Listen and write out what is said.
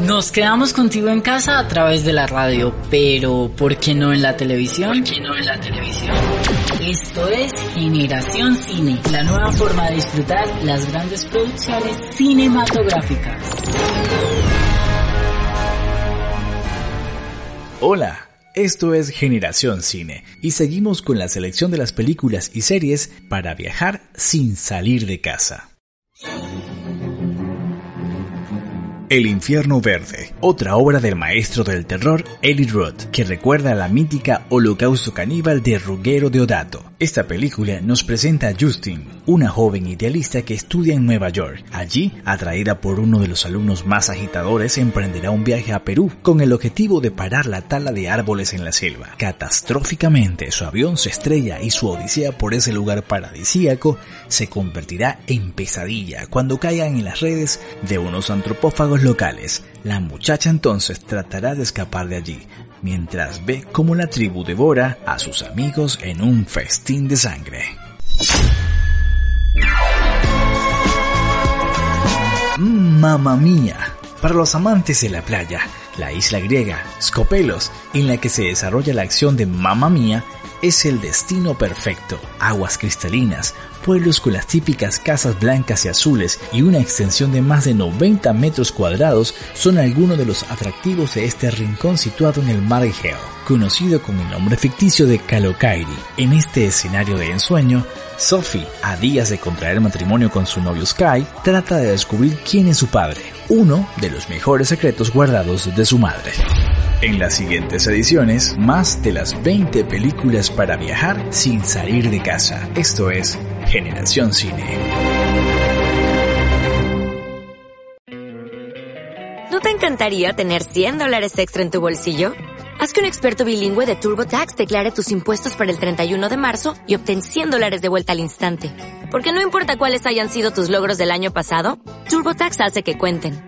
Nos quedamos contigo en casa a través de la radio, pero ¿por qué no en la televisión? ¿Por qué no en la televisión? Esto es Generación Cine, la nueva forma de disfrutar las grandes producciones cinematográficas. Hola, esto es Generación Cine y seguimos con la selección de las películas y series para viajar sin salir de casa. El infierno verde, otra obra del maestro del terror Eli Roth, que recuerda a la mítica Holocausto caníbal de Ruggero Deodato. Esta película nos presenta a Justin, una joven idealista que estudia en Nueva York. Allí, atraída por uno de los alumnos más agitadores, emprenderá un viaje a Perú con el objetivo de parar la tala de árboles en la selva. Catastróficamente, su avión se estrella y su odisea por ese lugar paradisíaco se convertirá en pesadilla cuando caigan en las redes de unos antropófagos locales. La muchacha entonces tratará de escapar de allí, mientras ve cómo la tribu devora a sus amigos en un festín de sangre. Mamma mía. Para los amantes de la playa, la isla griega, Skopelos, en la que se desarrolla la acción de Mamma mía, es el destino perfecto. Aguas cristalinas, pueblos con las típicas casas blancas y azules y una extensión de más de 90 metros cuadrados son algunos de los atractivos de este rincón situado en el mar Egeo, conocido con el nombre ficticio de Kalokairi. En este escenario de ensueño, Sophie, a días de contraer matrimonio con su novio Sky, trata de descubrir quién es su padre, uno de los mejores secretos guardados de su madre. En las siguientes ediciones, más de las 20 películas para viajar sin salir de casa. Esto es Generación Cine. ¿No te encantaría tener 100 dólares extra en tu bolsillo? Haz que un experto bilingüe de TurboTax declare tus impuestos para el 31 de marzo y obtén 100 dólares de vuelta al instante. Porque no importa cuáles hayan sido tus logros del año pasado, TurboTax hace que cuenten.